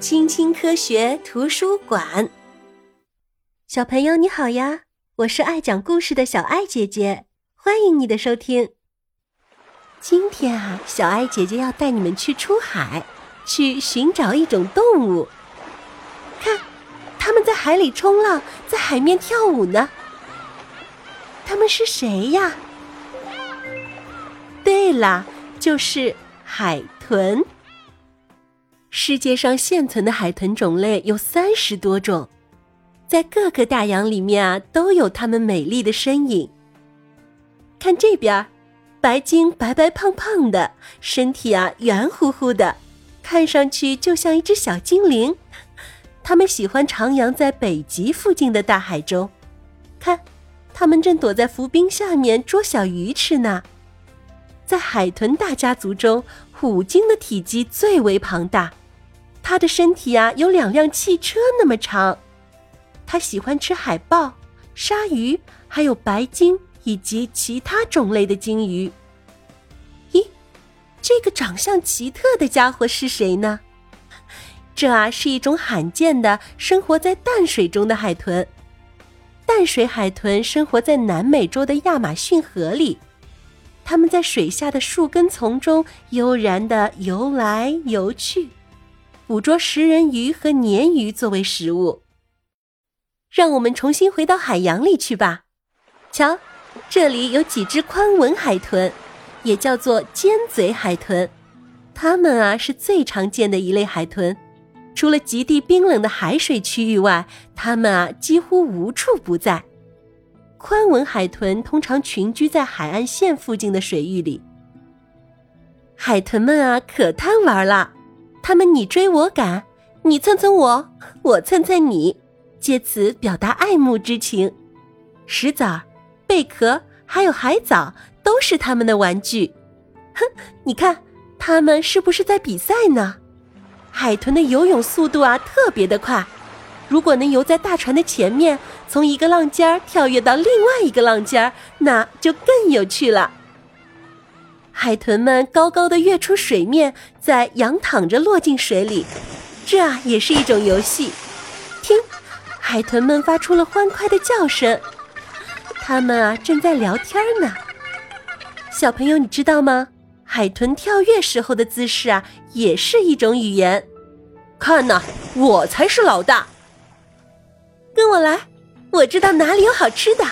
青青科学图书馆，小朋友你好呀！我是爱讲故事的小爱姐姐，欢迎你的收听。今天啊，小爱姐姐要带你们去出海，去寻找一种动物。看，他们在海里冲浪，在海面跳舞呢。他们是谁呀？对了，就是海豚。世界上现存的海豚种类有三十多种，在各个大洋里面啊，都有它们美丽的身影。看这边，白鲸白白胖胖的，身体啊圆乎乎的，看上去就像一只小精灵。它们喜欢徜徉在北极附近的大海中，看，它们正躲在浮冰下面捉小鱼吃呢。在海豚大家族中，虎鲸的体积最为庞大。它的身体呀有两辆汽车那么长，它喜欢吃海豹、鲨鱼，还有白鲸以及其他种类的鲸鱼。咦，这个长相奇特的家伙是谁呢？这啊是一种罕见的生活在淡水中的海豚。淡水海豚生活在南美洲的亚马逊河里，它们在水下的树根丛中悠然的游来游去。捕捉食人鱼和鲶鱼作为食物。让我们重新回到海洋里去吧。瞧，这里有几只宽吻海豚，也叫做尖嘴海豚。它们啊是最常见的一类海豚。除了极地冰冷的海水区域外，它们啊几乎无处不在。宽吻海豚通常群居在海岸线附近的水域里。海豚们啊可贪玩了。他们你追我赶，你蹭蹭我，我蹭蹭你，借此表达爱慕之情。石子儿、贝壳还有海藻都是他们的玩具。哼，你看，他们是不是在比赛呢？海豚的游泳速度啊特别的快，如果能游在大船的前面，从一个浪尖儿跳跃到另外一个浪尖儿，那就更有趣了。海豚们高高的跃出水面，再仰躺着落进水里，这啊也是一种游戏。听，海豚们发出了欢快的叫声，它们啊正在聊天呢。小朋友，你知道吗？海豚跳跃时候的姿势啊，也是一种语言。看呐，我才是老大，跟我来，我知道哪里有好吃的。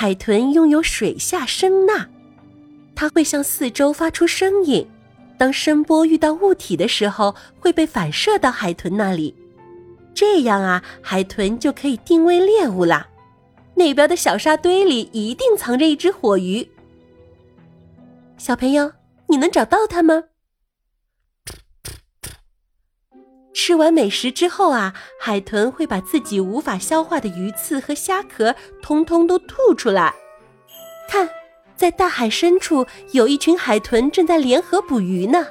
海豚拥有水下声呐，它会向四周发出声音，当声波遇到物体的时候，会被反射到海豚那里，这样啊，海豚就可以定位猎物啦。那边的小沙堆里一定藏着一只火鱼，小朋友，你能找到它吗？吃完美食之后啊，海豚会把自己无法消化的鱼刺和虾壳通通都吐出来。看，在大海深处有一群海豚正在联合捕鱼呢。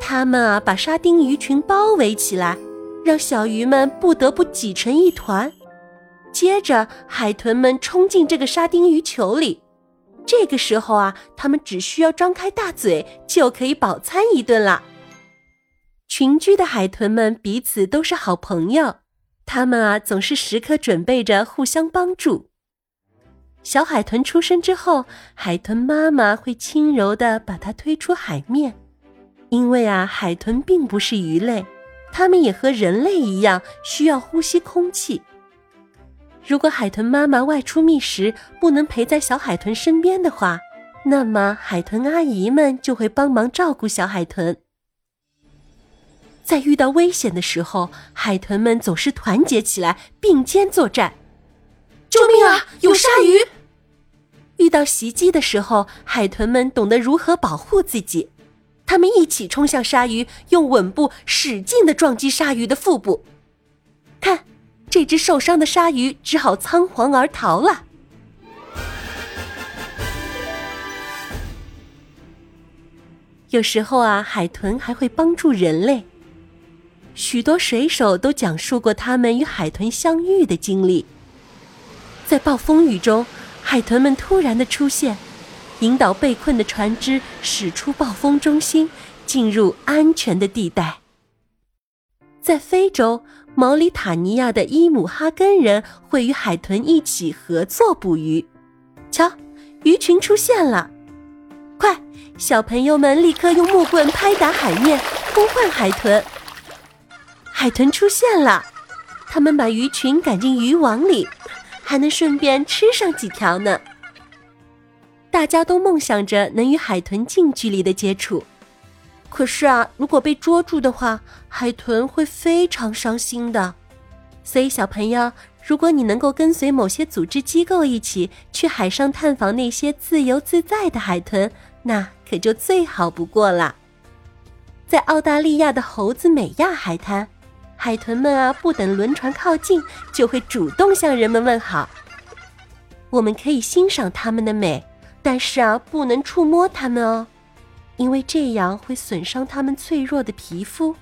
它们啊，把沙丁鱼群包围起来，让小鱼们不得不挤成一团。接着，海豚们冲进这个沙丁鱼球里。这个时候啊，它们只需要张开大嘴就可以饱餐一顿了。群居的海豚们彼此都是好朋友，它们啊总是时刻准备着互相帮助。小海豚出生之后，海豚妈妈会轻柔地把它推出海面，因为啊海豚并不是鱼类，它们也和人类一样需要呼吸空气。如果海豚妈妈外出觅食不能陪在小海豚身边的话，那么海豚阿姨们就会帮忙照顾小海豚。在遇到危险的时候，海豚们总是团结起来，并肩作战。救命啊！有鲨鱼！遇到袭击的时候，海豚们懂得如何保护自己，他们一起冲向鲨鱼，用吻部使劲的撞击鲨鱼的腹部。看，这只受伤的鲨鱼只好仓皇而逃了。有时候啊，海豚还会帮助人类。许多水手都讲述过他们与海豚相遇的经历。在暴风雨中，海豚们突然的出现，引导被困的船只驶出暴风中心，进入安全的地带。在非洲，毛里塔尼亚的伊姆哈根人会与海豚一起合作捕鱼。瞧，鱼群出现了！快，小朋友们立刻用木棍拍打海面，呼唤海豚。海豚出现了，他们把鱼群赶进渔网里，还能顺便吃上几条呢。大家都梦想着能与海豚近距离的接触，可是啊，如果被捉住的话，海豚会非常伤心的。所以，小朋友，如果你能够跟随某些组织机构一起去海上探访那些自由自在的海豚，那可就最好不过了。在澳大利亚的猴子美亚海滩，海豚们啊，不等轮船靠近，就会主动向人们问好。我们可以欣赏它们的美。但是啊，不能触摸它们哦，因为这样会损伤它们脆弱的皮肤。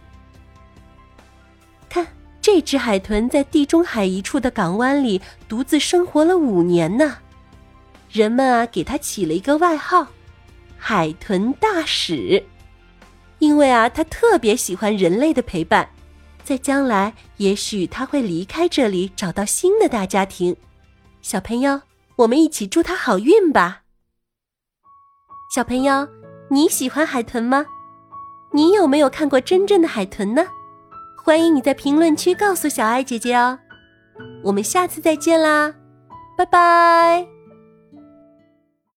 看，这只海豚在地中海一处的港湾里独自生活了五年呢。人们啊，给它起了一个外号——海豚大使，因为啊，它特别喜欢人类的陪伴。在将来，也许他会离开这里，找到新的大家庭。小朋友，我们一起祝他好运吧！小朋友，你喜欢海豚吗？你有没有看过真正的海豚呢？欢迎你在评论区告诉小爱姐姐哦。我们下次再见啦，拜拜。